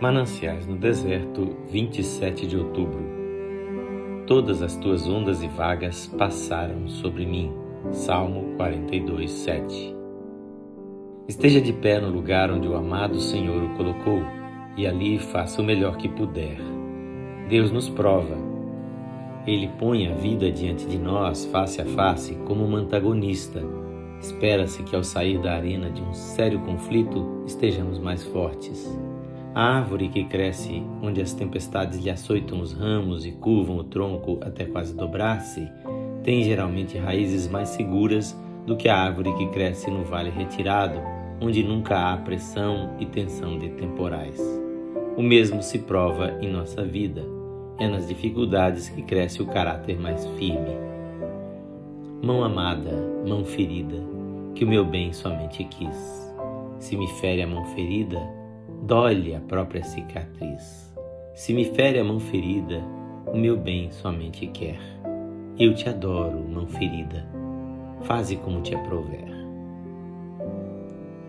Mananciais no deserto, 27 de outubro. Todas as tuas ondas e vagas passaram sobre mim. Salmo 42, 7. Esteja de pé no lugar onde o amado Senhor o colocou e ali faça o melhor que puder. Deus nos prova. Ele põe a vida diante de nós, face a face, como um antagonista. Espera-se que ao sair da arena de um sério conflito estejamos mais fortes. A árvore que cresce onde as tempestades lhe açoitam os ramos e curvam o tronco até quase dobrar-se, tem geralmente raízes mais seguras do que a árvore que cresce no vale retirado, onde nunca há pressão e tensão de temporais. O mesmo se prova em nossa vida. É nas dificuldades que cresce o caráter mais firme. Mão amada, mão ferida, que o meu bem somente quis. Se me fere a mão ferida, dói-lhe a própria cicatriz. Se me fere a mão ferida, o meu bem somente quer. Eu te adoro, mão ferida. Faze como te aprover.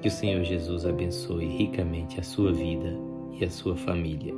Que o Senhor Jesus abençoe ricamente a sua vida e a sua família.